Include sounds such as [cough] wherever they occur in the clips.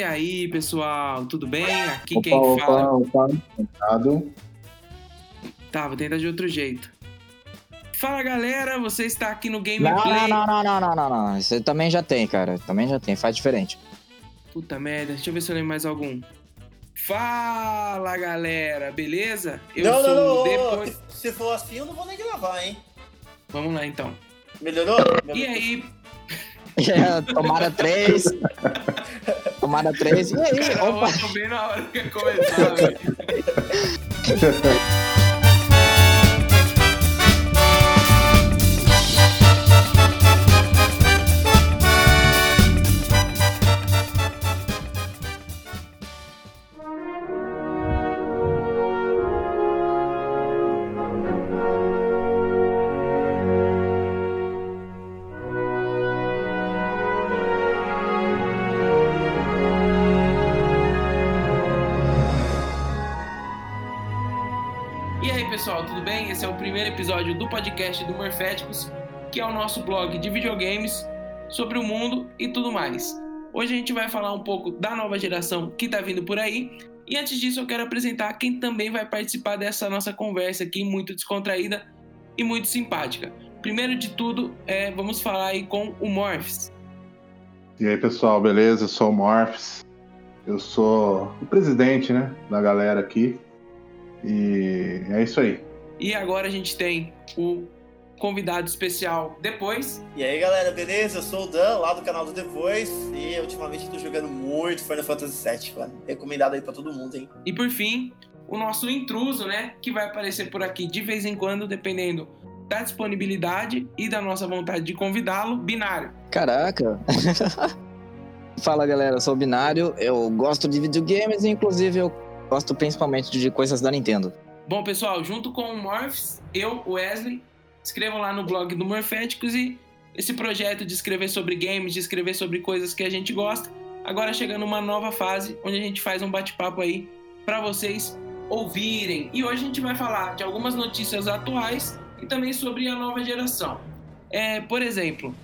E aí, pessoal, tudo bem? Aqui Opa, quem opa, fala. opa, Obrigado. Tá, vou tentar de outro jeito. Fala galera, você está aqui no Gameplay. não, não, não, não, não, não, não. Isso também já tem, cara. Também já tem. Faz diferente. Puta merda, deixa eu ver se eu lembro mais algum. Fala galera, beleza? Eu não, sou não, não, depois. se, for assim, eu não vou nem gravar, hein? Vamos lá então. Melhorou? E aí, [laughs] É, tomada 3. [laughs] tomada 3. E aí? [laughs] eu Opa. bem na hora que começar, [laughs] velho. Primeiro episódio do podcast do Morféticos, que é o nosso blog de videogames sobre o mundo e tudo mais. Hoje a gente vai falar um pouco da nova geração que tá vindo por aí. E antes disso, eu quero apresentar quem também vai participar dessa nossa conversa aqui, muito descontraída e muito simpática. Primeiro de tudo, é, vamos falar aí com o Morphs. E aí, pessoal, beleza? Eu sou o Morphs. Eu sou o presidente, né, da galera aqui. E é isso aí. E agora a gente tem o convidado especial depois, E aí, galera, beleza? Eu sou o Dan, lá do canal do Depois. E ultimamente tô jogando muito Final Fantasy VII, mano. Recomendado aí pra todo mundo, hein? E por fim, o nosso intruso, né? Que vai aparecer por aqui de vez em quando, dependendo da disponibilidade e da nossa vontade de convidá-lo, binário. Caraca. [laughs] Fala, galera. Eu sou o Binário. Eu gosto de videogames e, inclusive, eu gosto principalmente de coisas da Nintendo. Bom, pessoal, junto com o Morphs, eu, Wesley, escrevam lá no blog do Morféticos e esse projeto de escrever sobre games, de escrever sobre coisas que a gente gosta, agora chegando uma nova fase onde a gente faz um bate-papo aí para vocês ouvirem. E hoje a gente vai falar de algumas notícias atuais e também sobre a nova geração. É, por exemplo,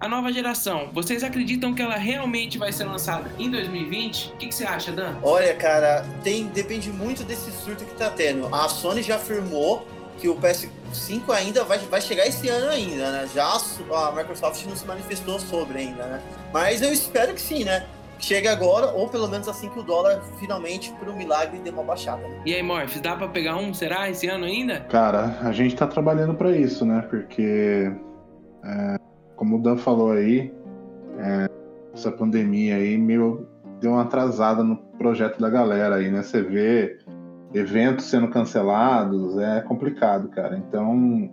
a nova geração, vocês acreditam que ela realmente vai ser lançada em 2020? O que, que você acha, Dan? Olha, cara, tem, depende muito desse surto que tá tendo. A Sony já afirmou que o PS5 ainda vai, vai chegar esse ano ainda, né? Já a Microsoft não se manifestou sobre ainda, né? Mas eu espero que sim, né? Chegue agora, ou pelo menos assim que o dólar finalmente, por um milagre, dê uma baixada. Né? E aí, Morphs, dá para pegar um, será, esse ano ainda? Cara, a gente tá trabalhando pra isso, né? Porque, é, como o Dan falou aí, é, essa pandemia aí meio deu uma atrasada no projeto da galera aí, né? Você vê eventos sendo cancelados, é complicado, cara. Então,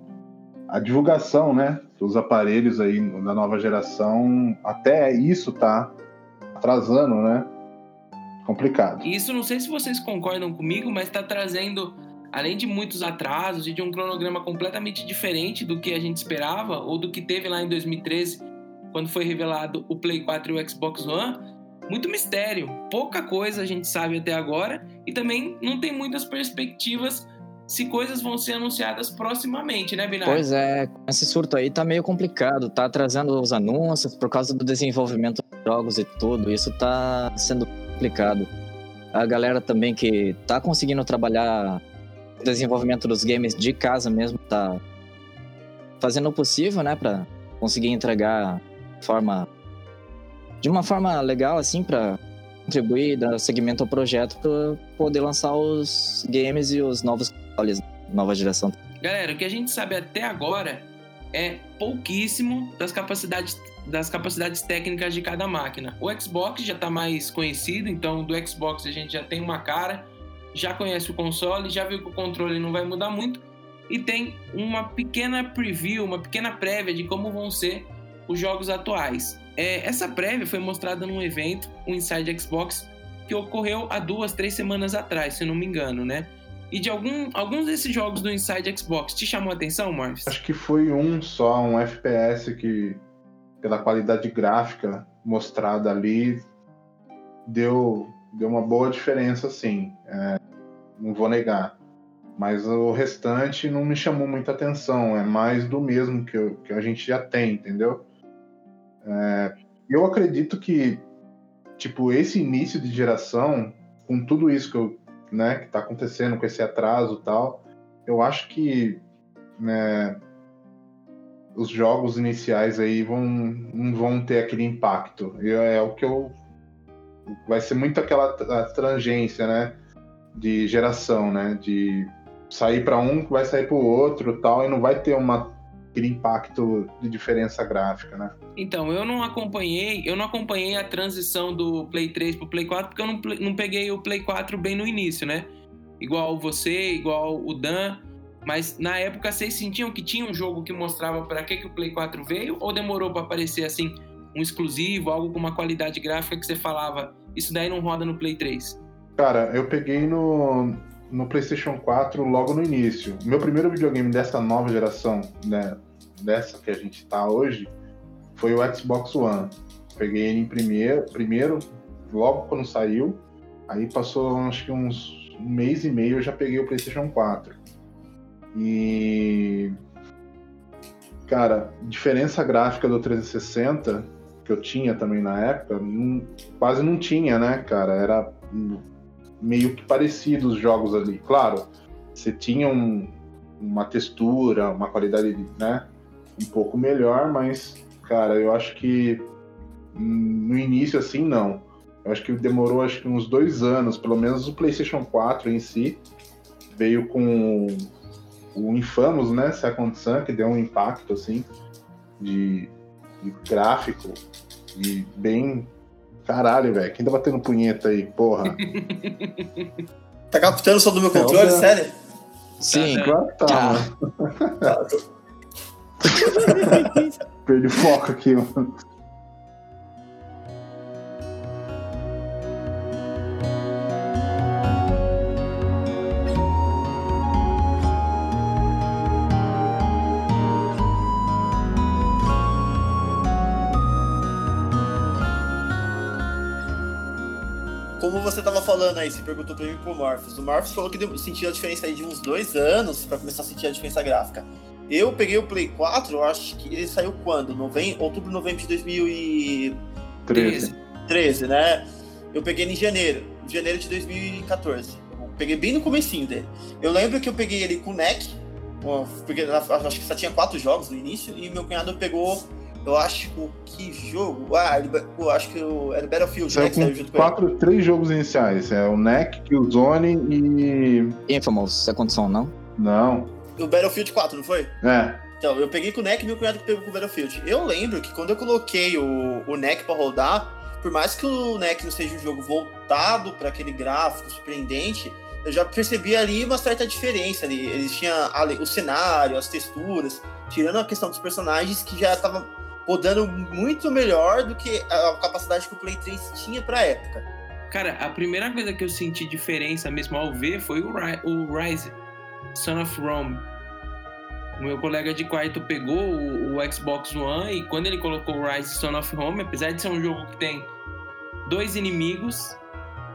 a divulgação, né, dos aparelhos aí da nova geração, até isso tá atrasando, né? Complicado. Isso não sei se vocês concordam comigo, mas está trazendo, além de muitos atrasos e de um cronograma completamente diferente do que a gente esperava ou do que teve lá em 2013, quando foi revelado o Play 4 e o Xbox One, muito mistério. Pouca coisa a gente sabe até agora e também não tem muitas perspectivas se coisas vão ser anunciadas proximamente, né, Binário? Pois é, esse surto aí tá meio complicado. Tá atrasando os anúncios por causa do desenvolvimento dos jogos e tudo. Isso tá sendo complicado. A galera também que tá conseguindo trabalhar desenvolvimento dos games de casa mesmo tá fazendo o possível, né, pra conseguir entregar forma de uma forma legal assim para contribuir, dar segmento ao projeto para poder lançar os games e os novos consoles nova geração. Galera, o que a gente sabe até agora é pouquíssimo das capacidades, das capacidades técnicas de cada máquina. O Xbox já está mais conhecido, então do Xbox a gente já tem uma cara, já conhece o console, já viu que o controle não vai mudar muito e tem uma pequena preview, uma pequena prévia de como vão ser os jogos atuais. É, essa prévia foi mostrada num evento, o Inside Xbox, que ocorreu há duas, três semanas atrás, se não me engano, né? E de algum, alguns desses jogos do Inside Xbox te chamou a atenção, Morphs? Acho que foi um só, um FPS que, pela qualidade gráfica mostrada ali, deu, deu uma boa diferença, sim. É, não vou negar. Mas o restante não me chamou muita atenção. É mais do mesmo que, eu- que a gente já tem, entendeu? É, eu acredito que tipo, esse início de geração, com tudo isso que, eu, né, que tá acontecendo, com esse atraso e tal, eu acho que né, os jogos iniciais aí vão, não vão ter aquele impacto. É o que eu. Vai ser muito aquela tangência, né? De geração, né? De sair para um que vai sair para o outro tal, e não vai ter uma, aquele impacto de diferença gráfica, né? Então, eu não acompanhei, eu não acompanhei a transição do Play 3 pro Play 4, porque eu não, não peguei o Play 4 bem no início, né? Igual você, igual o Dan. Mas na época vocês sentiam que tinha um jogo que mostrava para que, que o Play 4 veio? Ou demorou para aparecer assim, um exclusivo, algo com uma qualidade gráfica que você falava, isso daí não roda no Play 3? Cara, eu peguei no, no PlayStation 4 logo no início. Meu primeiro videogame dessa nova geração, né, dessa que a gente tá hoje, foi o Xbox One. Peguei ele em primeiro, primeiro logo quando saiu. Aí passou acho que uns um mês e meio eu já peguei o PlayStation 4. E. Cara, diferença gráfica do 360, que eu tinha também na época, não, quase não tinha, né, cara? Era meio que parecido os jogos ali. Claro, você tinha um, uma textura, uma qualidade, né, um pouco melhor, mas, cara, eu acho que no início, assim, não. Eu acho que demorou acho que uns dois anos, pelo menos o PlayStation 4 em si, veio com o Infamous, né? Second Sun, que deu um impacto, assim, de, de gráfico e bem. Caralho, velho. Quem tá batendo punheta aí, porra? [laughs] tá captando só do meu controle, é, sério? Sim, claro que tá. tá. [laughs] Perdi foco aqui, mano. Aí, você perguntou pra mim pro Morphos. O Morphos falou que sentiu a diferença aí de uns dois anos pra começar a sentir a diferença gráfica. Eu peguei o Play 4, eu acho que ele saiu quando? Novembro, outubro, novembro de 2013. 13, né? Eu peguei ele em janeiro, janeiro de 2014. Eu peguei bem no comecinho dele. Eu lembro que eu peguei ele com o NEC, porque acho que só tinha quatro jogos no início, e meu cunhado pegou eu acho que jogo. Ah, eu acho que era Battlefield, saiu né? Que saiu junto quatro, com três jogos iniciais. É o NEC, Killzone e. Infamous, Second Son, não? Não. O Battlefield 4, não foi? É. Então, eu peguei com o NEC e meu cunhado pegou com o Battlefield. Eu lembro que quando eu coloquei o, o NEC pra rodar, por mais que o NEC não seja um jogo voltado para aquele gráfico surpreendente, eu já percebi ali uma certa diferença ali. Eles tinham o cenário, as texturas, tirando a questão dos personagens que já tava rodando muito melhor do que a capacidade que o Play 3 tinha pra época. Cara, a primeira coisa que eu senti diferença mesmo ao ver foi o, o Rise, Son of Rome. O meu colega de quarto pegou o, o, Xbox One e quando ele colocou o Rise Son of Rome, apesar de ser um jogo que tem dois inimigos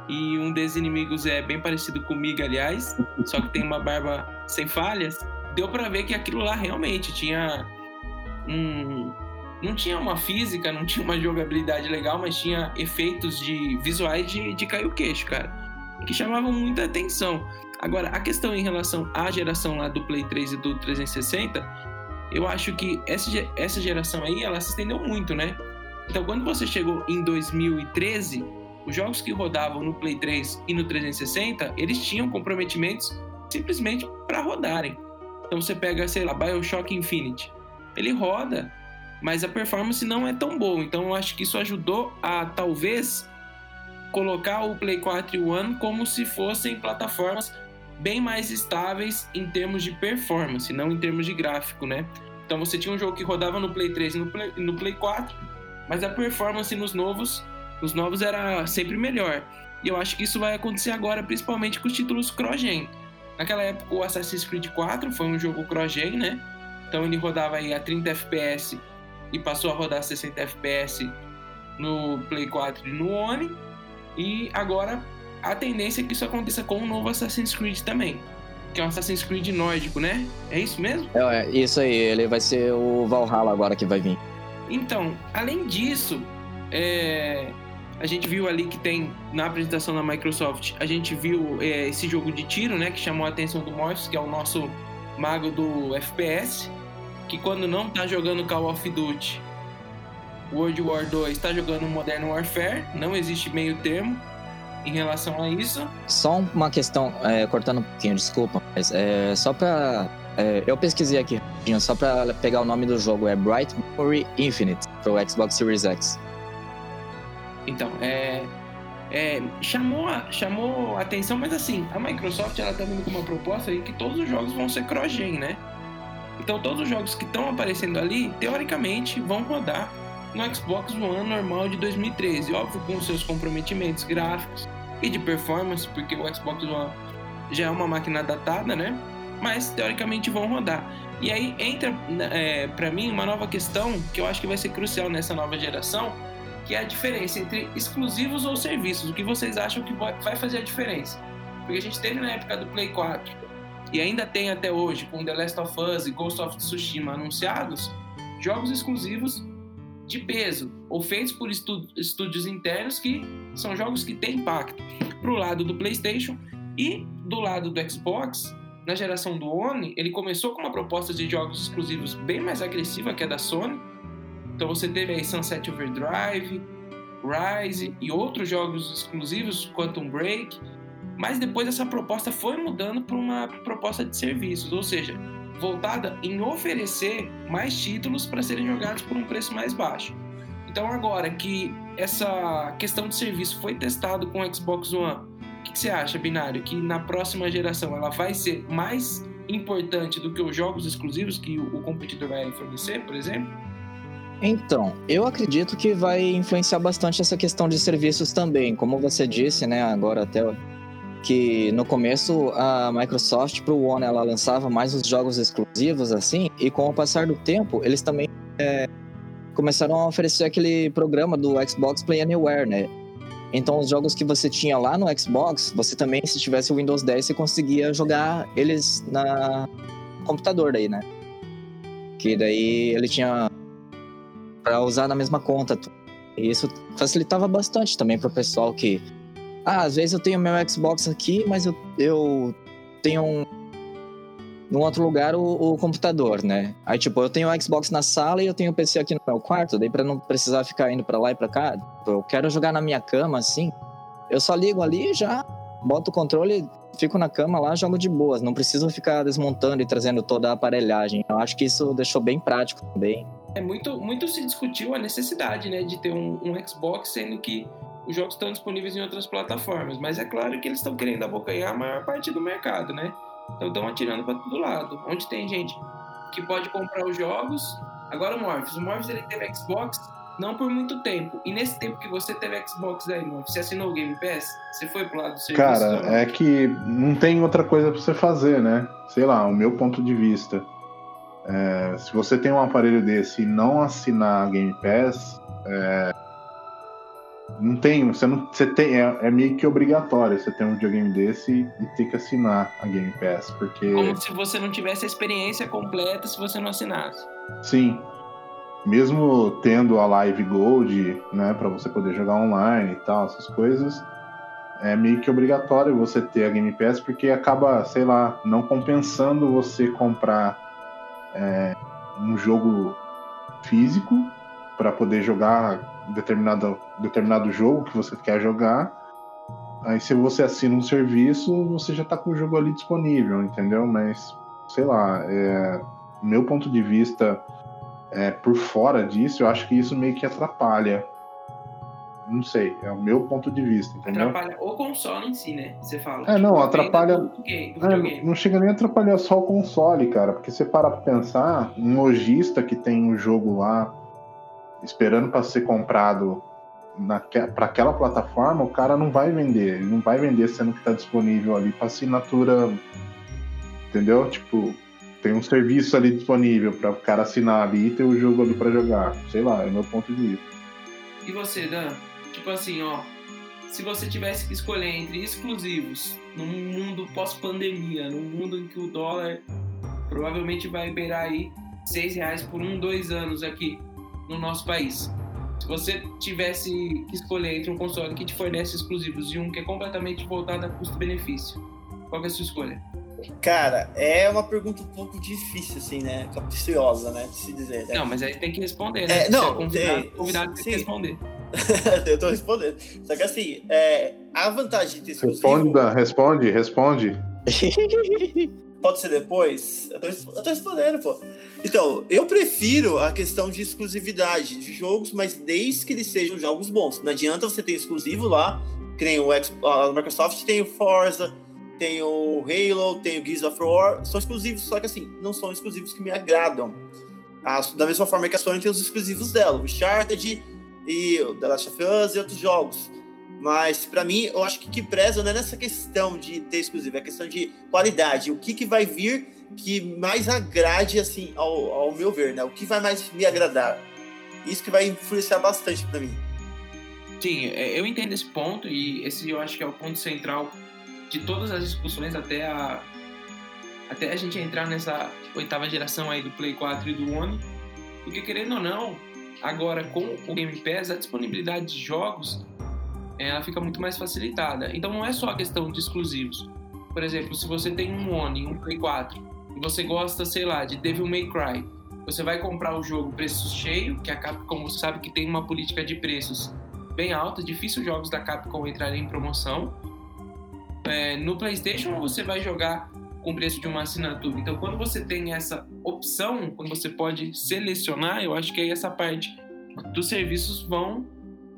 e um desses inimigos é bem parecido comigo, aliás, só que tem uma barba sem falhas, deu para ver que aquilo lá realmente tinha um, não tinha uma física, não tinha uma jogabilidade legal, mas tinha efeitos de visuais de, de cair o queixo, cara. Que chamavam muita atenção. Agora, a questão em relação à geração lá do Play 3 e do 360, eu acho que essa, essa geração aí, ela se estendeu muito, né? Então, quando você chegou em 2013, os jogos que rodavam no Play 3 e no 360, eles tinham comprometimentos simplesmente para rodarem. Então, você pega, sei lá, BioShock Infinite. Ele roda mas a performance não é tão boa. Então eu acho que isso ajudou a talvez colocar o Play 4 e o One como se fossem plataformas bem mais estáveis em termos de performance, não em termos de gráfico, né? Então você tinha um jogo que rodava no Play 3 e no Play, no Play 4, mas a performance nos novos, nos novos era sempre melhor. E eu acho que isso vai acontecer agora, principalmente com os títulos cross-gen. Naquela época o Assassin's Creed 4 foi um jogo cross-gen, né? Então ele rodava aí a 30 FPS e passou a rodar 60 FPS no Play 4 e no One. E agora a tendência é que isso aconteça com o novo Assassin's Creed também. Que é um Assassin's Creed nórdico, né? É isso mesmo? É, é isso aí, ele vai ser o Valhalla agora que vai vir. Então, além disso, é... A gente viu ali que tem, na apresentação da Microsoft, a gente viu é, esse jogo de tiro, né? Que chamou a atenção do Morpheus, que é o nosso mago do FPS. Que quando não tá jogando Call of Duty, World War 2 está jogando Modern Warfare, não existe meio termo em relação a isso. Só uma questão, é, cortando um pouquinho, desculpa, mas é, só pra. É, eu pesquisei aqui só pra pegar o nome do jogo, é Bright Memory Infinite, pro Xbox Series X. Então, é, é, chamou, a, chamou a atenção, mas assim, a Microsoft ela tá vindo com uma proposta aí que todos os jogos vão ser cross-gen, né? Então todos os jogos que estão aparecendo ali, teoricamente, vão rodar no Xbox One normal de 2013. Óbvio com seus comprometimentos gráficos e de performance, porque o Xbox One já é uma máquina datada, né? Mas teoricamente vão rodar. E aí entra é, para mim uma nova questão que eu acho que vai ser crucial nessa nova geração, que é a diferença entre exclusivos ou serviços. O que vocês acham que vai fazer a diferença? Porque a gente teve na época do Play 4 e ainda tem até hoje com The Last of Us e Ghost of Tsushima anunciados, jogos exclusivos de peso, ou feitos por estúdios internos que são jogos que têm impacto. Para o lado do PlayStation e do lado do Xbox, na geração do One, ele começou com uma proposta de jogos exclusivos bem mais agressiva que a da Sony. Então você teve aí Sunset Overdrive, Rise e outros jogos exclusivos, Quantum Break. Mas depois essa proposta foi mudando para uma proposta de serviços, ou seja, voltada em oferecer mais títulos para serem jogados por um preço mais baixo. Então agora que essa questão de serviço foi testado com o Xbox One, o que, que você acha, Binário? Que na próxima geração ela vai ser mais importante do que os jogos exclusivos que o competidor vai fornecer, por exemplo? Então, eu acredito que vai influenciar bastante essa questão de serviços também. Como você disse, né, agora até que no começo a Microsoft para o One ela lançava mais os jogos exclusivos assim e com o passar do tempo eles também é, começaram a oferecer aquele programa do Xbox Play Anywhere, né? Então os jogos que você tinha lá no Xbox, você também se tivesse o Windows 10 você conseguia jogar eles na computador daí, né? Que daí ele tinha para usar na mesma conta. E isso facilitava bastante também para o pessoal que ah, às vezes eu tenho meu Xbox aqui, mas eu, eu tenho um, num outro lugar o, o, computador, né? Aí, tipo, eu tenho o Xbox na sala e eu tenho o PC aqui no meu quarto, daí pra não precisar ficar indo pra lá e pra cá. Eu quero jogar na minha cama, assim. Eu só ligo ali e já boto o controle, fico na cama lá, jogo de boas. Não preciso ficar desmontando e trazendo toda a aparelhagem. Eu acho que isso deixou bem prático também. É muito, muito se discutiu a necessidade, né, de ter um, um Xbox, sendo que os jogos estão disponíveis em outras plataformas, mas é claro que eles estão querendo abocanhar a maior parte do mercado, né? Então estão atirando para todo lado. Onde tem gente que pode comprar os jogos. Agora o Morpheus. O Morpheus ele teve Xbox não por muito tempo. E nesse tempo que você teve Xbox aí, você assinou o Game Pass? Você foi pro lado do serviço? Cara, é que não tem outra coisa para você fazer, né? Sei lá, o meu ponto de vista. É, se você tem um aparelho desse e não assinar Game Pass, é, não tem, você não. Você tem, é, é, meio que obrigatório você ter um videogame desse e ter que assinar a Game Pass, porque. Como se você não tivesse a experiência completa se você não assinasse. Sim. Mesmo tendo a Live Gold, né, para você poder jogar online e tal, essas coisas, é meio que obrigatório você ter a Game Pass, porque acaba, sei lá, não compensando você comprar é, um jogo físico para poder jogar determinado, determinado jogo que você quer jogar. Aí se você assina um serviço, você já está com o jogo ali disponível, entendeu? Mas, sei lá, é, meu ponto de vista, é, por fora disso, eu acho que isso meio que atrapalha. Não sei, é o meu ponto de vista, entendeu? Atrapalha o console em si, né? Você fala. É, tipo, não, atrapalha. Do é, não chega nem a atrapalhar só o console, cara. Porque você para pra pensar, um lojista que tem um jogo lá esperando para ser comprado para aquela plataforma, o cara não vai vender. Ele não vai vender sendo que está disponível ali para assinatura. Entendeu? Tipo, tem um serviço ali disponível para o cara assinar ali e ter o jogo ali para jogar. Sei lá, é meu ponto de vista. E você, Dan? Tipo assim, ó. Se você tivesse que escolher entre exclusivos num mundo pós-pandemia, num mundo em que o dólar provavelmente vai beirar aí seis reais por um, dois anos aqui no nosso país. Se você tivesse que escolher entre um console que te fornece exclusivos e um que é completamente voltado a custo-benefício, qual é a sua escolha? Cara, é uma pergunta um pouco difícil, assim, né? Capciosa, né? De se dizer. Né? Não, mas aí tem que responder, né? É, não, Você é convidado, é, convidado tem que responder. [laughs] eu tô respondendo. Só que assim, é, a vantagem de ter exclusivo... Responde, Dan, responde, responde. [laughs] Pode ser depois? Eu tô, respondendo, pô. Então, eu prefiro a questão de exclusividade de jogos, mas desde que eles sejam jogos bons. Não adianta você ter exclusivo lá, que nem o a Microsoft tem o Forza, tem o Halo, tem o Gears of War, são exclusivos, só que assim, não são exclusivos que me agradam. A- da mesma forma que a Sony tem os exclusivos dela, o Uncharted e o The Last of Us e outros jogos. Mas pra mim, eu acho que que preza não é nessa questão de ter exclusivo, é questão de qualidade. O que, que vai vir que mais agrade, assim, ao, ao meu ver, né? O que vai mais me agradar. Isso que vai influenciar bastante pra mim. Sim, é, eu entendo esse ponto e esse eu acho que é o ponto central de todas as discussões até a até a gente entrar nessa oitava geração aí do Play 4 e do One, porque querendo ou não, agora com o Game Pass a disponibilidade de jogos ela fica muito mais facilitada. Então não é só a questão de exclusivos. Por exemplo, se você tem um One um Play 4 e você gosta, sei lá, de Devil May Cry, você vai comprar o jogo preço cheio, que a Capcom sabe que tem uma política de preços bem alta, difícil jogos da Capcom entrarem em promoção. É, no PlayStation você vai jogar com preço de uma assinatura. Então, quando você tem essa opção, quando você pode selecionar, eu acho que aí essa parte dos serviços vão,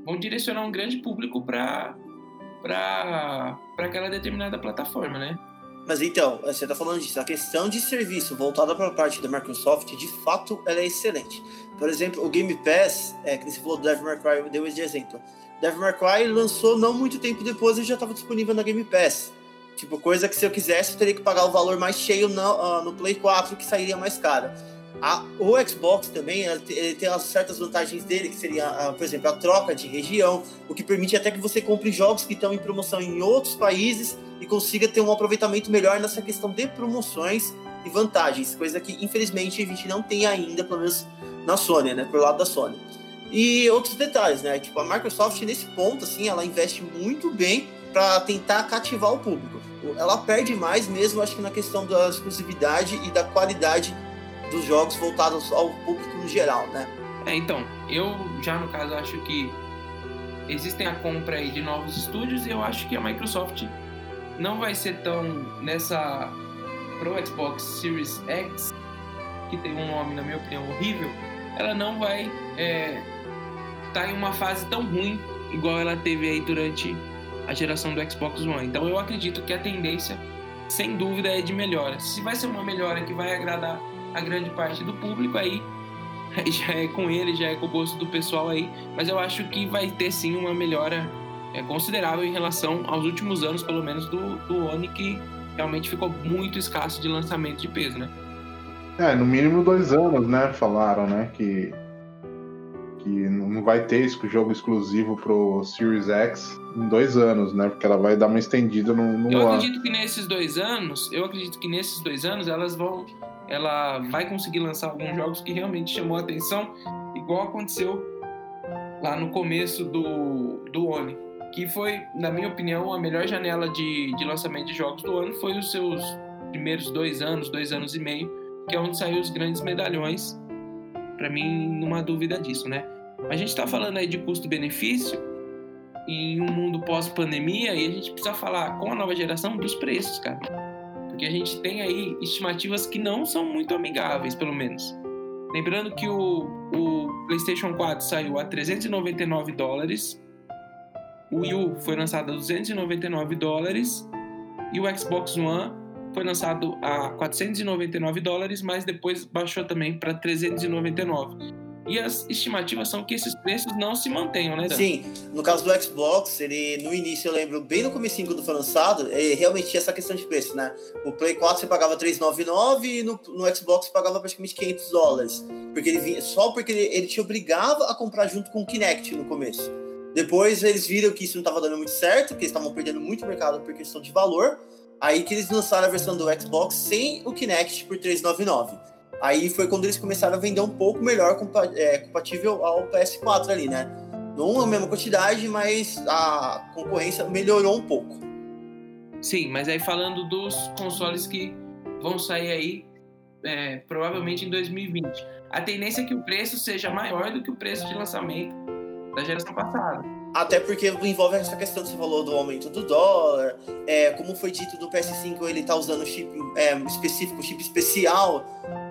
vão direcionar um grande público para para aquela determinada plataforma, né? Mas então, você tá falando disso, a questão de serviço voltada para a parte da Microsoft, de fato, ela é excelente. Por exemplo, o Game Pass, é, que você falou do Devil May Cry, de exemplo. Devil May Cry lançou não muito tempo depois e já estava disponível na Game Pass. Tipo, coisa que se eu quisesse, eu teria que pagar o valor mais cheio no, ah, no Play 4, que sairia mais caro. A- o Xbox também, ele te- ele tem as certas vantagens dele, que seria, ah, por exemplo, a troca de região, o que permite até que você compre jogos que estão em promoção em outros países e consiga ter um aproveitamento melhor nessa questão de promoções e vantagens, coisa que infelizmente a gente não tem ainda, pelo menos na Sony, né, por lado da Sony. E outros detalhes, né, tipo a Microsoft nesse ponto assim, ela investe muito bem para tentar cativar o público. Ela perde mais mesmo, acho que na questão da exclusividade e da qualidade dos jogos voltados ao público no geral, né? É, então, eu já no caso acho que existem a compra aí de novos estúdios e eu acho que a Microsoft não vai ser tão nessa pro Xbox Series X, que tem um nome, na minha opinião, horrível, ela não vai estar em uma fase tão ruim igual ela teve aí durante a geração do Xbox One. Então eu acredito que a tendência, sem dúvida, é de melhora. Se vai ser uma melhora que vai agradar a grande parte do público, aí [laughs] já é com ele, já é com o gosto do pessoal aí, mas eu acho que vai ter sim uma melhora é, considerável em relação aos últimos anos, pelo menos do, do Oni, que realmente ficou muito escasso de lançamento de peso, né? É, no mínimo dois anos, né? Falaram, né? Que, que não vai ter esse jogo exclusivo pro Series X em dois anos, né? Porque ela vai dar uma estendida no, no Eu ano. acredito que nesses dois anos, eu acredito que nesses dois anos elas vão, ela vai conseguir lançar alguns jogos que realmente chamou a atenção, igual aconteceu lá no começo do, do Oni, que foi, na minha opinião, a melhor janela de, de lançamento de jogos do ano foi os seus primeiros dois anos, dois anos e meio, que é onde saiu os grandes medalhões. Pra mim, há dúvida disso, né? A gente tá falando aí de custo-benefício em um mundo pós-pandemia e a gente precisa falar com a nova geração dos preços, cara. Porque a gente tem aí estimativas que não são muito amigáveis, pelo menos. Lembrando que o, o PlayStation 4 saiu a 399 dólares, o Wii U foi lançado a 299 dólares e o Xbox One foi lançado a 499 dólares, mas depois baixou também para 399. E as estimativas são que esses preços não se mantenham, né, Dan? Sim, no caso do Xbox, ele no início eu lembro bem no comecinho quando foi lançado, ele realmente tinha essa questão de preço, né? O Play 4 você pagava 399 e no, no Xbox você pagava praticamente 500 dólares, porque ele vinha só porque ele, ele te obrigava a comprar junto com o Kinect no começo. Depois eles viram que isso não estava dando muito certo, que eles estavam perdendo muito mercado por questão de valor. Aí que eles lançaram a versão do Xbox sem o Kinect por 399. Aí foi quando eles começaram a vender um pouco melhor, é, compatível ao PS4 ali, né? Não a mesma quantidade, mas a concorrência melhorou um pouco. Sim, mas aí falando dos consoles que vão sair aí é, provavelmente em 2020. A tendência é que o preço seja maior do que o preço de lançamento da geração passada. Até porque envolve essa questão que você falou do aumento do dólar, é, como foi dito do PS5, ele está usando chip é, específico, chip especial,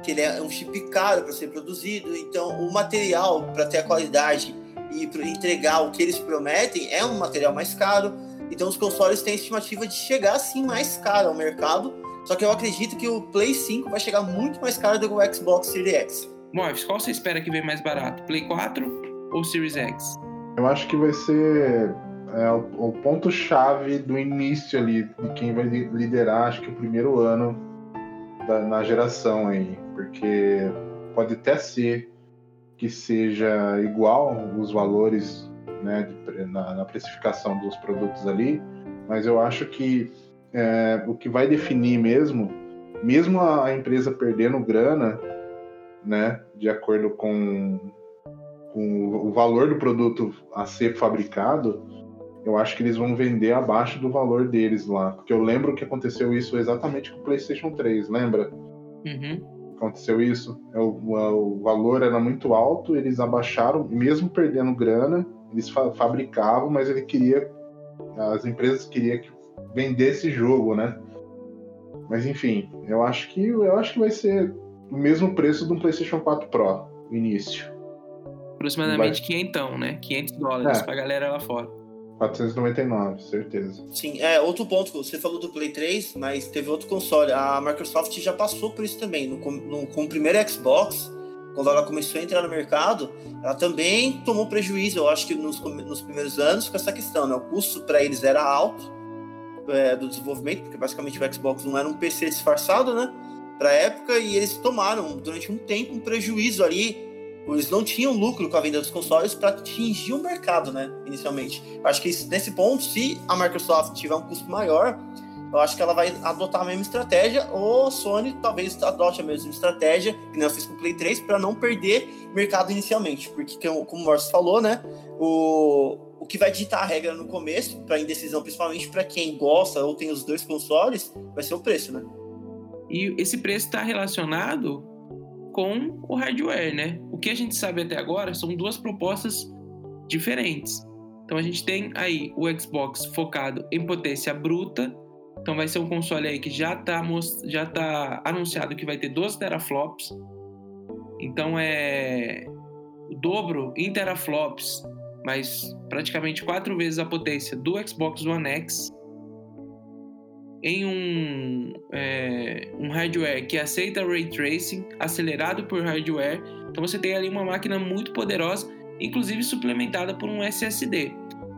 que ele é um chip caro para ser produzido, então o material para ter a qualidade e entregar o que eles prometem é um material mais caro. Então os consoles têm a estimativa de chegar assim mais caro ao mercado. Só que eu acredito que o Play 5 vai chegar muito mais caro do que o Xbox Series X. Morphs, qual você espera que venha mais barato? Play 4 ou Series X? Eu acho que vai ser é, o, o ponto-chave do início ali, de quem vai liderar, acho que o primeiro ano da, na geração aí. Porque pode até ser que seja igual os valores né, de, na, na, precificação dos produtos ali, mas eu acho que é, o que vai definir mesmo, mesmo a, a, empresa perdendo grana, né, de acordo com, com o valor do produto a ser fabricado, eu acho que eles vão vender abaixo do valor deles lá. Porque eu lembro que aconteceu isso exatamente com o PlayStation 3, lembra? Uhum aconteceu isso. É, o, o, valor era muito alto, eles abaixaram, mesmo perdendo grana, eles fa fabricavam, mas ele queria, as empresas queriam que vendesse jogo, né? Mas enfim, eu acho que eu acho que vai ser o mesmo preço de um PlayStation 4 Pro, no início. Aproximadamente vai... 500, né? 500 dólares é. pra galera lá fora. 499, certeza. Sim, é outro ponto. Você falou do Play 3, mas teve outro console. A Microsoft já passou por isso também. No, no, com o primeiro Xbox, quando ela começou a entrar no mercado, ela também tomou prejuízo, eu acho que nos, nos primeiros anos, com essa questão. Né? O custo para eles era alto é, do desenvolvimento, porque basicamente o Xbox não era um PC disfarçado, né? Para a época, e eles tomaram durante um tempo um prejuízo ali eles não tinham lucro com a venda dos consoles para atingir o mercado, né? Inicialmente. Eu acho que nesse ponto, se a Microsoft tiver um custo maior, eu acho que ela vai adotar a mesma estratégia, ou a Sony talvez adote a mesma estratégia, que nem eu fiz com o Play 3, para não perder mercado inicialmente. Porque, como o Morris falou, né? O, o que vai ditar a regra no começo, para indecisão, principalmente para quem gosta ou tem os dois consoles, vai ser o preço, né? E esse preço está relacionado com o hardware, né? O que a gente sabe até agora são duas propostas diferentes. Então a gente tem aí o Xbox focado em potência bruta. Então vai ser um console aí que já está já tá anunciado que vai ter 12 teraflops. Então é o dobro em teraflops, mas praticamente quatro vezes a potência do Xbox One X em um, é, um hardware que aceita ray tracing, acelerado por hardware. Então você tem ali uma máquina muito poderosa, inclusive suplementada por um SSD.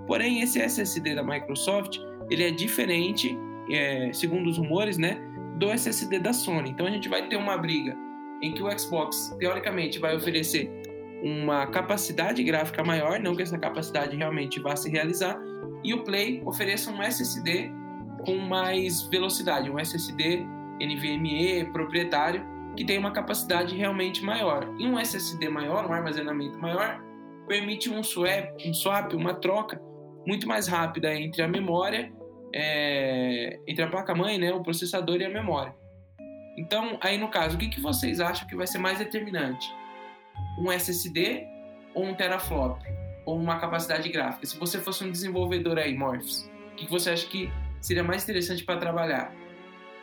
Porém, esse SSD da Microsoft ele é diferente, é, segundo os rumores, né, do SSD da Sony. Então a gente vai ter uma briga em que o Xbox teoricamente vai oferecer uma capacidade gráfica maior, não que essa capacidade realmente vá se realizar, e o Play ofereça um SSD com mais velocidade, um SSD NVMe proprietário que tem uma capacidade realmente maior. E um SSD maior, um armazenamento maior, permite um swap, um swap uma troca muito mais rápida entre a memória, é, entre a placa-mãe, né, o processador e a memória. Então, aí no caso, o que, que vocês acham que vai ser mais determinante? Um SSD ou um teraflop? Ou uma capacidade gráfica? Se você fosse um desenvolvedor aí, Morphs, o que, que você acha que seria mais interessante para trabalhar?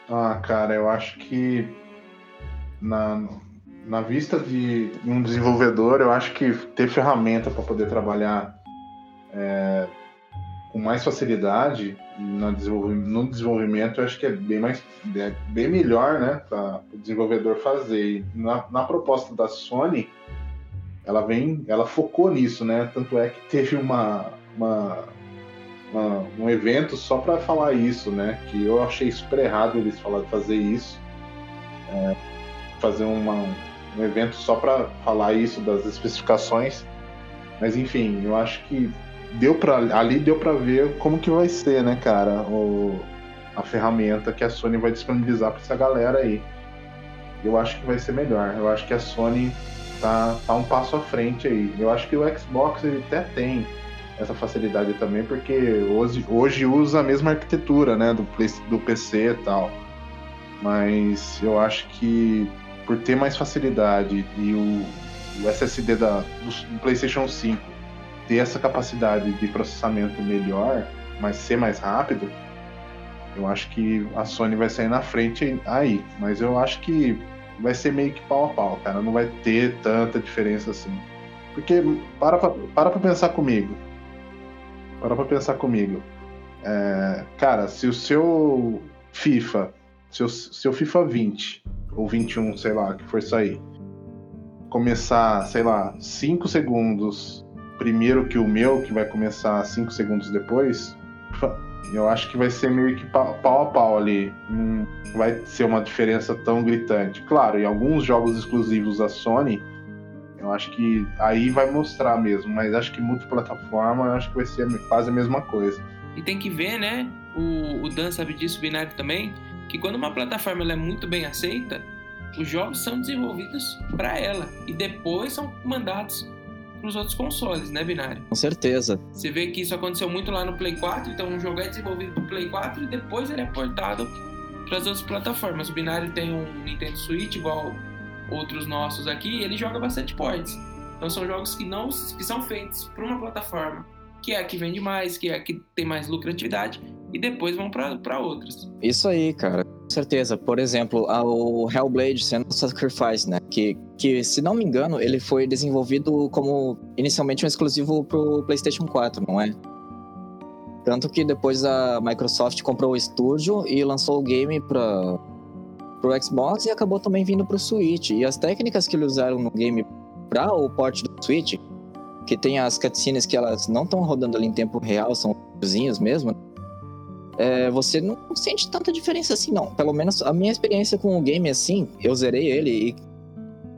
Ah, cara, eu acho que na, na vista de um desenvolvedor, eu acho que ter ferramenta para poder trabalhar é, com mais facilidade no desenvolvimento, no desenvolvimento, eu acho que é bem mais é bem melhor, né, para o desenvolvedor fazer. E na, na proposta da Sony, ela vem, ela focou nisso, né? Tanto é que teve uma, uma uma, um evento só para falar isso, né? Que eu achei super errado eles falar, fazer isso. É, fazer uma, um evento só para falar isso das especificações. Mas enfim, eu acho que deu para ali deu para ver como que vai ser, né, cara, o, a ferramenta que a Sony vai disponibilizar para essa galera aí. Eu acho que vai ser melhor. Eu acho que a Sony tá, tá um passo à frente aí. Eu acho que o Xbox ele até tem essa facilidade também, porque hoje, hoje usa a mesma arquitetura, né, do, Play, do PC e tal. Mas eu acho que por ter mais facilidade e o, o SSD da, do, do PlayStation 5 ter essa capacidade de processamento melhor, mas ser mais rápido, eu acho que a Sony vai sair na frente aí. Mas eu acho que vai ser meio que pau a pau, cara. Não vai ter tanta diferença assim. Porque, para pra, para pra pensar comigo. Para pra pensar comigo. É, cara, se o seu FIFA, seu, seu FIFA 20 ou 21, sei lá, que for sair, começar, sei lá, 5 segundos primeiro que o meu, que vai começar 5 segundos depois, eu acho que vai ser meio que pau, a pau ali. Não vai ser uma diferença tão gritante. Claro, em alguns jogos exclusivos da Sony, eu acho que aí vai mostrar mesmo, mas acho que multiplataforma, eu acho que vai ser quase a mesma coisa. E tem que ver, né? O, o Dan sabe disso, o Binário também, que quando uma plataforma é muito bem aceita, os jogos são desenvolvidos para ela e depois são mandados para os outros consoles, né, Binário? Com certeza. Você vê que isso aconteceu muito lá no Play 4, então um jogo é desenvolvido para o Play 4 e depois ele é portado para as outras plataformas. O Binário tem um Nintendo Switch igual outros nossos aqui, ele joga bastante ports. Então são jogos que não que são feitos para uma plataforma que é a que vende mais, que é a que tem mais lucratividade, e depois vão para outras. Isso aí, cara. Com certeza. Por exemplo, o Hellblade sendo Sacrifice, né? Que, que, se não me engano, ele foi desenvolvido como inicialmente um exclusivo pro PlayStation 4, não é? Tanto que depois a Microsoft comprou o estúdio e lançou o game para pro Xbox e acabou também vindo pro Switch. E as técnicas que eles usaram no game para o port do Switch, que tem as cutscenes que elas não estão rodando ali em tempo real, são cozinhos mesmo, é, você não sente tanta diferença assim, não. Pelo menos a minha experiência com o game assim, eu zerei ele e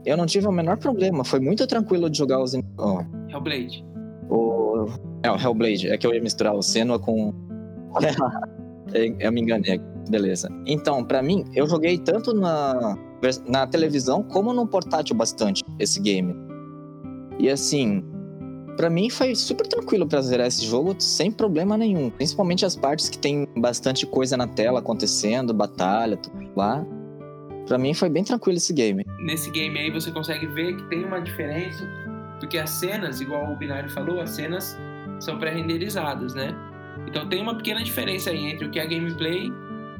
eu não tive o menor problema. Foi muito tranquilo de jogar os. Oh. Hellblade. O... É, o Hellblade. É que eu ia misturar o Senua com. [laughs] eu me enganei. Beleza. Então, para mim, eu joguei tanto na, na televisão como no portátil bastante esse game. E assim, para mim foi super tranquilo para zerar esse jogo sem problema nenhum. Principalmente as partes que tem bastante coisa na tela acontecendo, batalha, tudo lá. Pra mim foi bem tranquilo esse game. Nesse game aí você consegue ver que tem uma diferença, porque as cenas, igual o Binário falou, as cenas são pré-renderizadas, né? Então tem uma pequena diferença aí entre o que é gameplay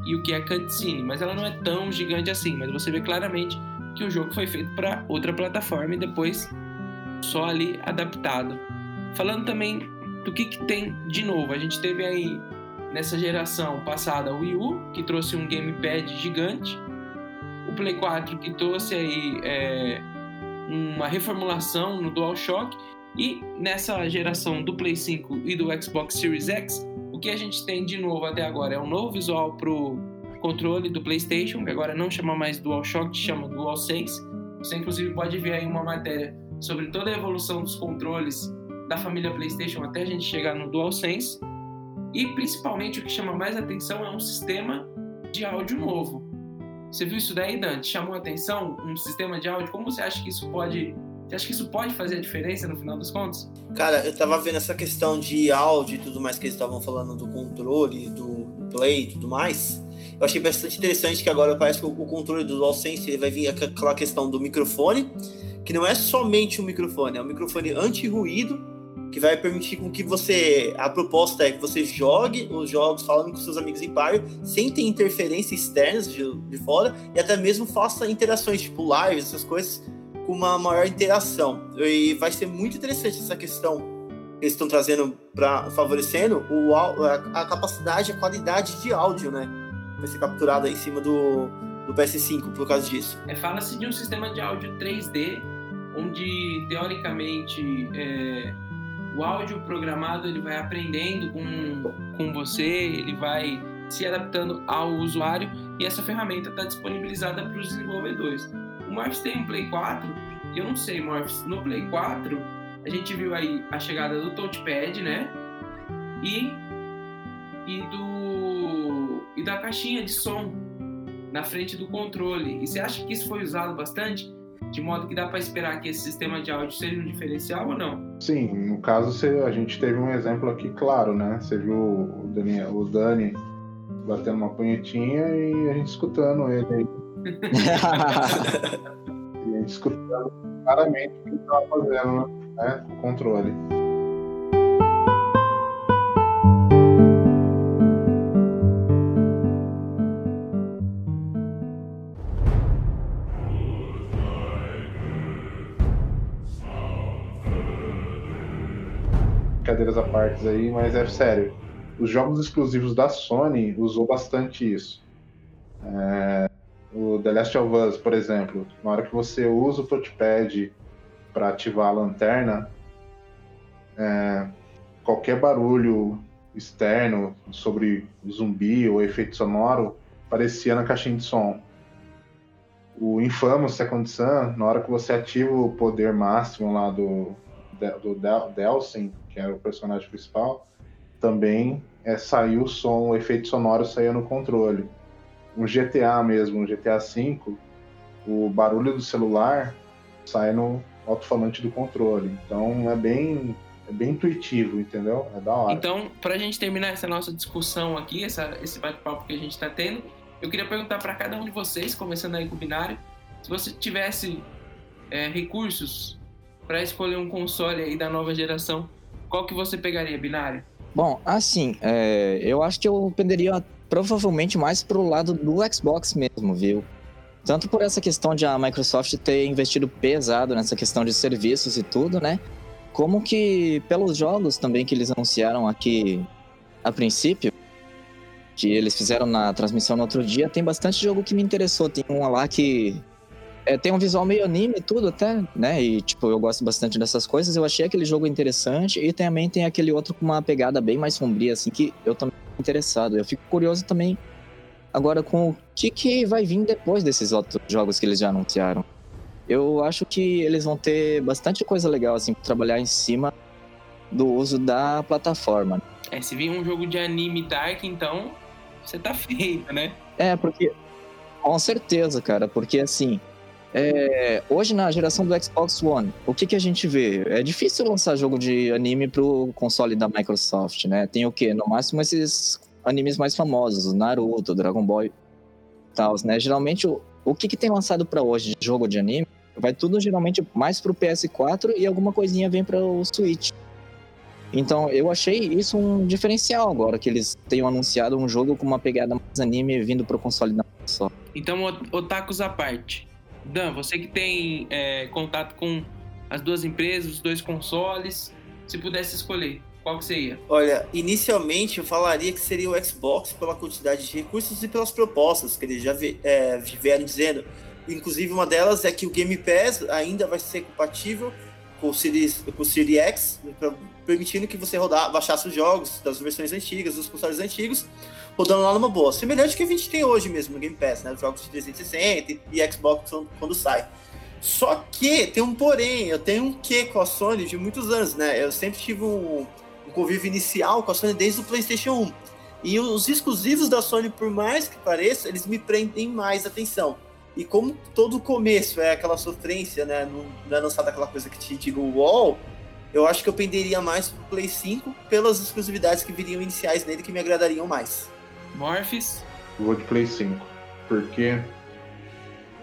e o que é cutscene, mas ela não é tão gigante assim. Mas você vê claramente que o jogo foi feito para outra plataforma e depois só ali adaptado. Falando também do que, que tem de novo, a gente teve aí nessa geração passada o Wii U, que trouxe um gamepad gigante, o Play 4 que trouxe aí é, uma reformulação no DualShock e nessa geração do Play 5 e do Xbox Series X, que a gente tem de novo até agora é um novo visual pro controle do PlayStation, que agora não chama mais DualShock, chama DualSense. Você inclusive pode ver aí uma matéria sobre toda a evolução dos controles da família PlayStation até a gente chegar no DualSense. E principalmente o que chama mais atenção é um sistema de áudio novo. Você viu isso daí, Dante? Chamou a atenção um sistema de áudio? Como você acha que isso pode você acha que isso pode fazer a diferença no final das contas? Cara, eu tava vendo essa questão de áudio e tudo mais que eles estavam falando do controle, do play e tudo mais. Eu achei bastante interessante que agora parece que o controle do DualSense ele vai vir aquela questão do microfone que não é somente um microfone, é um microfone anti-ruído que vai permitir com que você, a proposta é que você jogue os jogos falando com seus amigos em par, sem ter interferências externas de, de fora, e até mesmo faça interações, tipo lives, essas coisas, com uma maior interação. E vai ser muito interessante essa questão que eles estão trazendo para favorecendo o, a, a, capacidade, a qualidade de áudio, né? Vai ser capturada em cima do, do PS5 por causa disso. É, Fala-se de um sistema de áudio 3D, onde teoricamente é, o áudio programado ele vai aprendendo com, com você, ele vai se adaptando ao usuário e essa ferramenta está disponibilizada para os desenvolvedores. O Morphs tem um Play 4 e eu não sei, Morphs, no Play 4 a gente viu aí a chegada do touchpad, né? E, e, do, e da caixinha de som na frente do controle. E você acha que isso foi usado bastante? De modo que dá para esperar que esse sistema de áudio seja um diferencial ou não? Sim, no caso a gente teve um exemplo aqui claro, né? Você viu o Dani, o Dani batendo uma punhetinha e a gente escutando ele aí. [laughs] e a gente escutando claramente o que ele estava fazendo, né? O controle. brincadeiras à parte aí, mas é sério. Os jogos exclusivos da Sony usou bastante isso. É, o The Last of Us, por exemplo, na hora que você usa o touchpad para ativar a lanterna, é, qualquer barulho externo sobre zumbi ou efeito sonoro aparecia na caixinha de som. O Infamous Second Son, na hora que você ativa o poder máximo lá do, do Delsin, que era o personagem principal, também é, saiu o som, o efeito sonoro saía no controle. Um GTA mesmo, um GTA V, o barulho do celular sai no alto-falante do controle. Então é bem, é bem intuitivo, entendeu? É da hora. Então, para a gente terminar essa nossa discussão aqui, essa, esse bate-papo que a gente está tendo, eu queria perguntar para cada um de vocês, começando aí com o binário, se você tivesse é, recursos para escolher um console aí da nova geração, qual que você pegaria, binário? Bom, assim, é, eu acho que eu penderia provavelmente mais pro lado do Xbox mesmo, viu? Tanto por essa questão de a Microsoft ter investido pesado nessa questão de serviços e tudo, né? Como que pelos jogos também que eles anunciaram aqui a princípio, que eles fizeram na transmissão no outro dia, tem bastante jogo que me interessou. Tem um lá que é, tem um visual meio anime e tudo até, né? E, tipo, eu gosto bastante dessas coisas. Eu achei aquele jogo interessante. E também tem aquele outro com uma pegada bem mais sombria, assim, que eu também interessado. Eu fico curioso também agora com o que, que vai vir depois desses outros jogos que eles já anunciaram. Eu acho que eles vão ter bastante coisa legal, assim, pra trabalhar em cima do uso da plataforma. É, se vir um jogo de anime dark, então, você tá [laughs] feito, né? É, porque... Com certeza, cara, porque assim, é, hoje, na geração do Xbox One, o que, que a gente vê? É difícil lançar jogo de anime pro console da Microsoft, né? Tem o quê? No máximo esses animes mais famosos, Naruto, Dragon Ball e tal, né? Geralmente, o, o que, que tem lançado para hoje de jogo de anime vai tudo geralmente mais pro PS4 e alguma coisinha vem para o Switch. Então, eu achei isso um diferencial agora, que eles tenham anunciado um jogo com uma pegada mais anime vindo pro console da Microsoft. Então, otakus à parte. Dan, você que tem é, contato com as duas empresas, os dois consoles, se pudesse escolher, qual que seria? Olha, inicialmente eu falaria que seria o Xbox pela quantidade de recursos e pelas propostas que eles já é, vieram dizendo. Inclusive, uma delas é que o Game Pass ainda vai ser compatível com o Series, com o Series X, permitindo que você rodar, baixasse os jogos das versões antigas, dos consoles antigos, rodando lá numa boa. Semelhante que a gente tem hoje mesmo no Game Pass, né? Os jogos de 360 e Xbox quando sai. Só que tem um porém, eu tenho um quê com a Sony de muitos anos, né? Eu sempre tive um, um convívio inicial com a Sony desde o PlayStation 1. E os exclusivos da Sony, por mais que pareça, eles me prendem mais atenção. E como todo começo é aquela sofrência, né? Não, não é lançada aquela coisa que te diga o wall, eu acho que eu penderia mais pro Play 5 pelas exclusividades que viriam iniciais nele que me agradariam mais. Morphs? Vou de Play 5. Porque.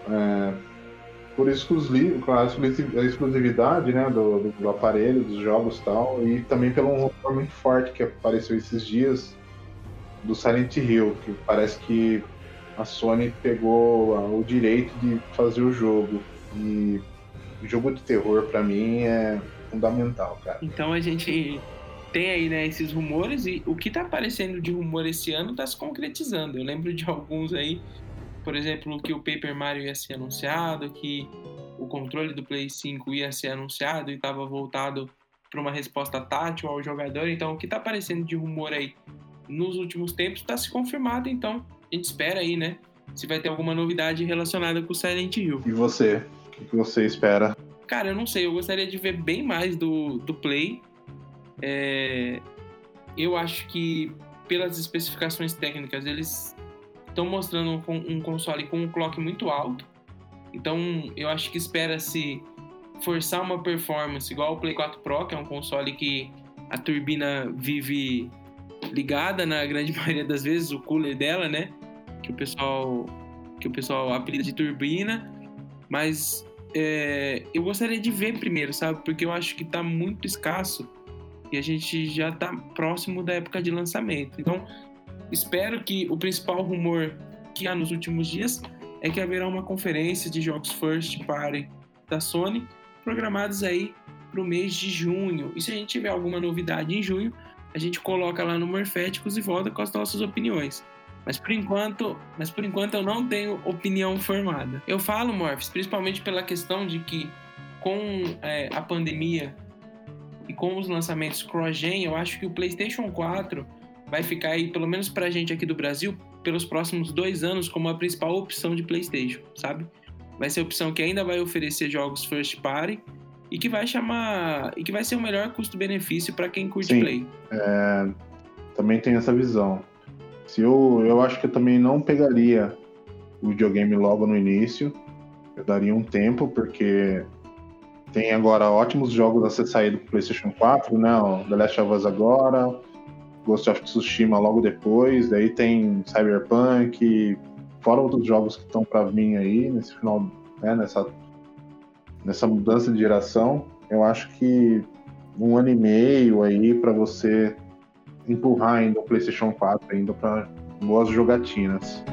É, por exclusivo, a exclusividade né, do, do, aparelho, dos jogos e tal, e também pelo um rumor muito forte que apareceu esses dias do Silent Hill, que parece que a Sony pegou o direito de fazer o jogo. E jogo de terror, para mim, é fundamental, cara. Então a gente tem aí, né, esses rumores e o que tá aparecendo de rumor esse ano tá se concretizando. Eu lembro de alguns aí, por exemplo, que o Paper Mario ia ser anunciado, que o controle do Play 5 ia ser anunciado e estava voltado para uma resposta tátil ao jogador. Então, o que tá aparecendo de rumor aí nos últimos tempos está se confirmado, então a gente espera aí, né, se vai ter alguma novidade relacionada com o Silent Hill. E você? O que você espera? Cara, eu não sei, eu gostaria de ver bem mais do, do Play é, eu acho que pelas especificações técnicas eles estão mostrando um, um, console com um clock muito alto. Então, eu acho que espera-se forçar uma performance igual o Play 4 Pro, que é um console que a turbina vive ligada na grande [laughs] maioria das vezes, o cooler dela, né? Que o pessoal que o pessoal apelida de turbina, mas é, eu gostaria de ver primeiro, sabe? Porque eu acho que tá muito escasso e a gente já tá próximo da época de lançamento. Então, espero que o principal rumor que há nos últimos dias é que haverá uma conferência de jogos first party da Sony programados aí para o mês de junho. E se a gente tiver alguma novidade em junho, a gente coloca lá no Morféticos e volta com as nossas opiniões. Mas por enquanto, mas por enquanto eu não tenho opinião formada. Eu falo, Morphs, principalmente pela questão de que com é, a pandemia e com os lançamentos cross-gen, eu acho que o PlayStation 4 vai ficar aí, pelo menos pra gente aqui do Brasil, pelos próximos dois anos como a principal opção de PlayStation, sabe? Vai ser a opção que ainda vai oferecer jogos first party e que vai chamar e que vai ser o melhor custo-benefício para quem curte Sim, play. É, também tem essa visão. Se eu, eu acho que eu também não pegaria o videogame logo no início. Eu daria um tempo, porque tem agora ótimos jogos a ser saído pro PlayStation 4, né? O The Last of Us agora, Ghost of Tsushima logo depois, daí tem Cyberpunk, fora outros jogos que estão para vir aí nesse final, né, nessa nessa mudança de geração. Eu acho que um ano e meio aí para você empurrar ainda o PlayStation 4 ainda para boas jogatinas.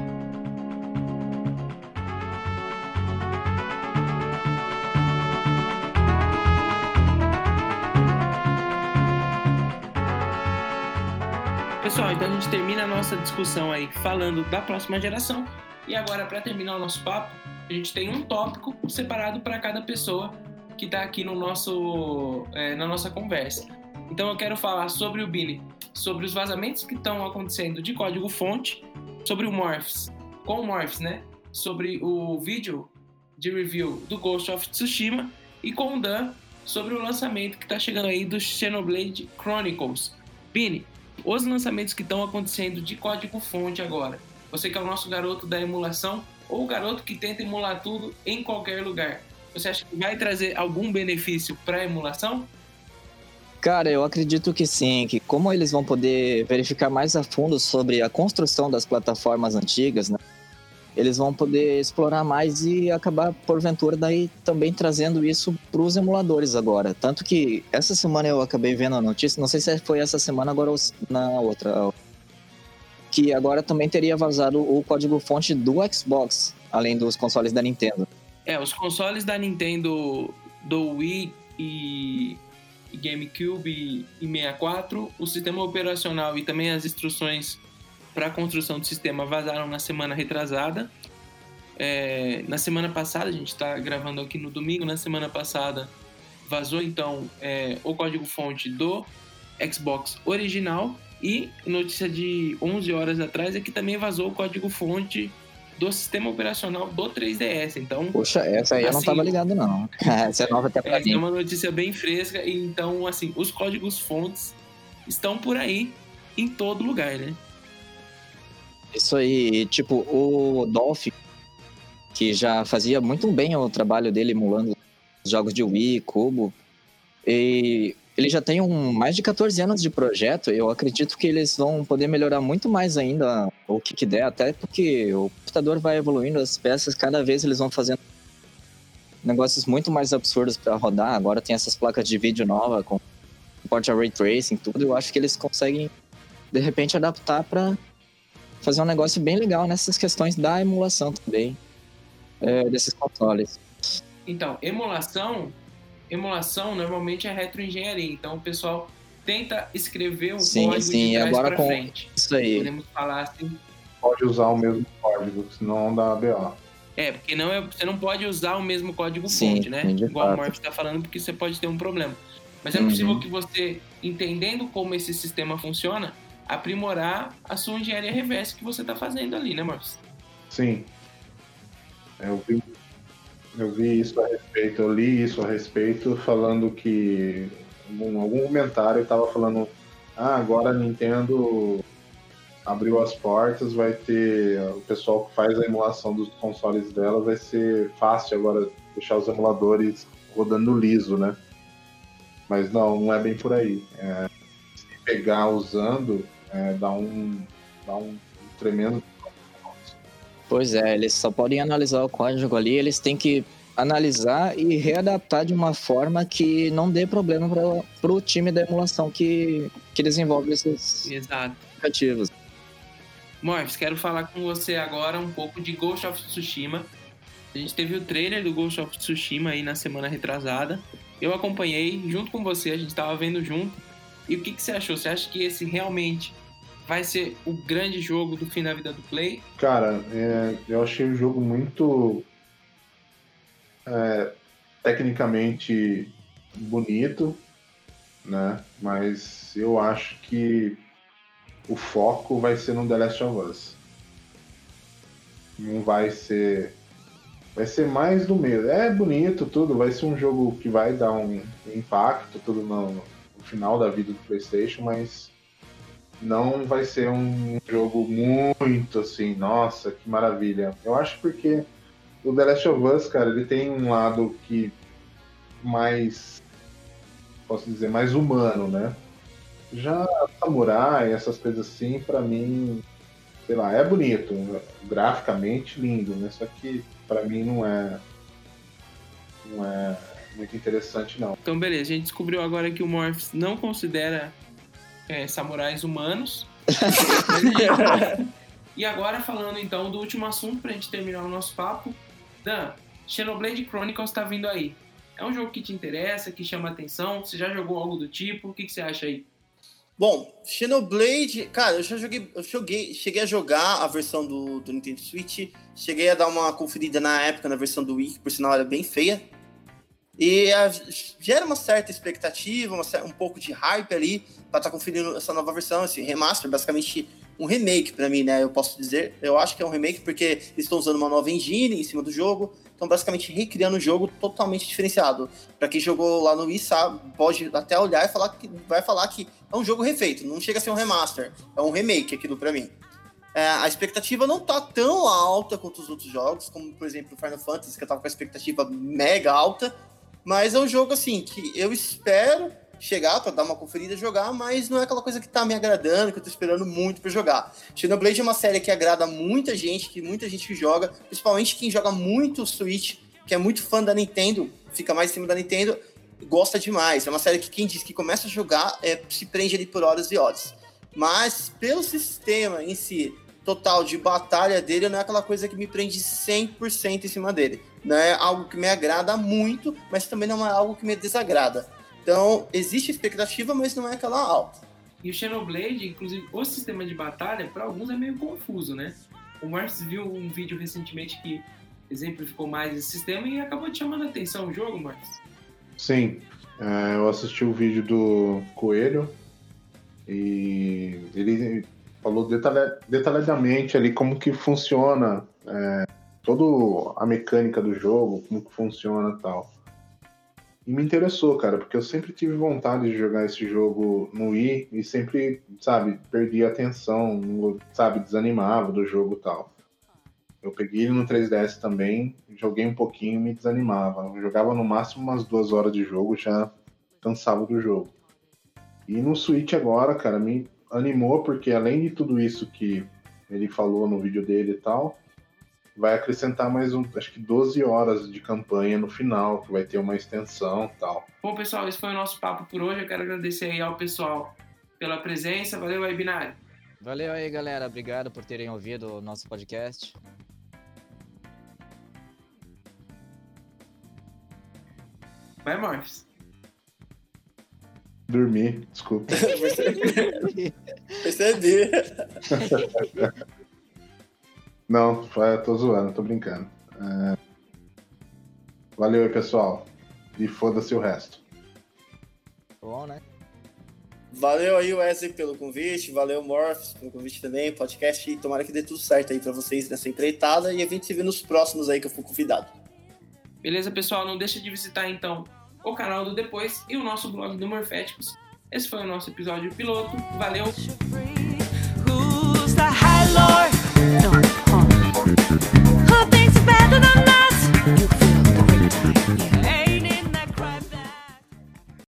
Pessoal, então a gente termina a nossa discussão aí falando da próxima geração. E agora, para terminar o nosso papo, a gente tem um tópico separado para cada pessoa que está aqui no nosso, é, na nossa conversa. Então eu quero falar sobre o Billy, sobre os vazamentos que estão acontecendo de código-fonte, sobre o Morphs, com o Morphs, né? Sobre o vídeo de review do Ghost of Tsushima e com o Dan sobre o lançamento que está chegando aí do Xenoblade Chronicles. Bini, os lançamentos que estão acontecendo de código-fonte agora. Você que é o nosso garoto da emulação ou o garoto que tenta emular tudo em qualquer lugar. Você acha que vai trazer algum benefício para a emulação? Cara, eu acredito que sim, que como eles vão poder verificar mais a fundo sobre a construção das plataformas antigas, né? Eles vão poder explorar mais e acabar, porventura, daí também trazendo isso para os emuladores agora. Tanto que essa semana eu acabei vendo a notícia, não sei se foi essa semana agora ou na outra, que agora também teria vazado o código-fonte do Xbox, além dos consoles da Nintendo. É, os consoles da Nintendo do Wii e GameCube e 64, o sistema operacional e também as instruções para a construção do sistema vazaram na semana retrasada. É, na semana passada, a gente está gravando aqui no domingo, na semana passada vazou então é, o código-fonte do Xbox original e notícia de 11 horas atrás é que também vazou o código-fonte do sistema operacional do 3DS. Então, Poxa, essa aí assim, eu não tava assim, ligado, não. [laughs] essa é nova até pra é, mim. É uma notícia bem fresca. Então, assim, os códigos fontes estão por aí em todo lugar, né? Isso aí, tipo, o Dolphin, que já fazia muito bem o trabalho dele emulando os jogos de Wii, Cubo, e ele já tem um, mais de 14 anos de projeto. Eu acredito que eles vão poder melhorar muito mais ainda o que, que der, até porque o computador vai evoluindo, as peças cada vez eles vão fazendo negócios muito mais absurdos para rodar. Agora tem essas placas de vídeo nova com porta ray tracing, tudo. Eu acho que eles conseguem de repente adaptar para fazer um negócio bem legal nessas questões da emulação também é, desses consoles. Então, emulação emulação normalmente é retroengenharia. Então o pessoal tenta escrever um sim, código sim, de trás agora com frente. Isso aí. Podemos falar assim. Pode usar o mesmo código, senão dá BO. É, porque não é, você não pode usar o mesmo código fonte, né? Igual fato. o Morph está falando, porque você pode ter um problema. Mas é uhum. possível que você, entendendo como esse sistema funciona, aprimorar a sua engenharia reversa que você está fazendo ali, né, Morph? Sim. Eu vi eu vi isso a respeito, eu li isso a respeito, falando que em algum comentário estava falando, ah, agora a Nintendo abriu as portas, vai ter o pessoal que faz a emulação dos consoles dela, vai ser fácil agora deixar os emuladores rodando liso, né? Mas não, não é bem por aí. É, se pegar usando, é, dá um dá um, tremendo Pois é, eles só podem analisar o código ali, eles têm que analisar e readaptar de uma forma que não dê problema para o time da emulação que, que desenvolve esses Exato. aplicativos. Morphs, quero falar com você agora um pouco de Ghost of Tsushima. A gente teve o trailer do Ghost of Tsushima aí na semana retrasada. Eu acompanhei junto com você, a gente estava vendo junto. E o que, que você achou? Você acha que esse realmente vai ser o grande jogo do fim da vida do Play? Cara, é, eu achei o jogo muito é, tecnicamente bonito, né? Mas eu acho que o foco vai ser no The Last of Us. Não vai ser. Vai ser mais do meio. É bonito tudo, vai ser um jogo que vai dar um impacto tudo no final da vida do PlayStation, mas não vai ser um jogo muito assim, nossa, que maravilha. Eu acho porque o The Last of Us, cara, ele tem um lado que mais posso dizer, mais humano, né? Já Samurai, essas coisas assim, para mim, sei lá, é bonito, graficamente lindo, né? Só que para mim não é não é muito interessante não. Então, beleza, a gente descobriu agora que o Morphs não considera é, samurais humanos. [laughs] e agora falando então do último assunto pra gente terminar o nosso papo. Dan, Xenoblade Chronicles tá vindo aí. É um jogo que te interessa, que chama atenção? Você já jogou algo do tipo? O que, que você acha aí? Bom, Xenoblade, cara, eu já joguei, eu joguei, cheguei a jogar a versão do, do Nintendo Switch, cheguei a dar uma conferida na época na versão do Wii, que por sinal era bem feia. E a, gera uma certa expectativa, uma, um pouco de hype ali para estar tá conferindo essa nova versão, esse remaster, basicamente um remake para mim, né? Eu posso dizer, eu acho que é um remake porque eles estão usando uma nova engine em cima do jogo, estão basicamente recriando um jogo totalmente diferenciado. Para quem jogou lá no Wii sabe, pode até olhar e falar que vai falar que é um jogo refeito, não chega a ser um remaster, é um remake aquilo para mim. É, a expectativa não tá tão alta quanto os outros jogos, como por exemplo o Final Fantasy, que eu tava com a expectativa mega alta, mas é um jogo assim que eu espero chegar para dar uma conferida jogar, mas não é aquela coisa que tá me agradando, que eu tô esperando muito para jogar. Xenoblade é uma série que agrada muita gente, que muita gente joga, principalmente quem joga muito Switch, que é muito fã da Nintendo, fica mais em cima da Nintendo, gosta demais. É uma série que quem diz que começa a jogar é, se prende ali por horas e horas. Mas pelo sistema em si, total de batalha dele, não é aquela coisa que me prende 100% em cima dele. Não é algo que me agrada muito, mas também não é algo que me desagrada. Então, existe expectativa, mas não é aquela alta. E o Xenoblade, inclusive, o sistema de batalha, para alguns é meio confuso, né? O Marcos viu um vídeo recentemente que exemplificou mais esse sistema e acabou te chamando a atenção o jogo, Marcos? Sim, é, eu assisti o vídeo do Coelho e ele falou detalha, detalhadamente ali como que funciona é, toda a mecânica do jogo, como que funciona e tal. E me interessou, cara, porque eu sempre tive vontade de jogar esse jogo no Wii e sempre, sabe, perdi a atenção, sabe, desanimava do jogo e tal. Eu peguei ele no 3DS também, joguei um pouquinho e me desanimava. Eu jogava no máximo umas duas horas de jogo, já cansava do jogo. E no Switch agora, cara, me animou porque além de tudo isso que ele falou no vídeo dele e tal, vai acrescentar mais um, acho que 12 horas de campanha no final, que vai ter uma extensão e tal. Bom, pessoal, esse foi o nosso papo por hoje. Eu quero agradecer aí ao pessoal pela presença. Valeu aí, Binário. Valeu aí, galera. Obrigado por terem ouvido o nosso podcast. Vai, Morphs. Dormir, desculpa. [laughs] Percebi. [laughs] Não, tô zoando, tô brincando. É... Valeu aí, pessoal. E foda-se o resto. Bom, né? Valeu aí, Wesley, pelo convite. Valeu, Morphs, pelo convite também, podcast. E tomara que dê tudo certo aí pra vocês nessa empreitada. E a gente se vê nos próximos aí que eu for convidado. Beleza, pessoal? Não deixa de visitar, então, o canal do Depois e o nosso blog do Morféticos. Esse foi o nosso episódio piloto. Valeu!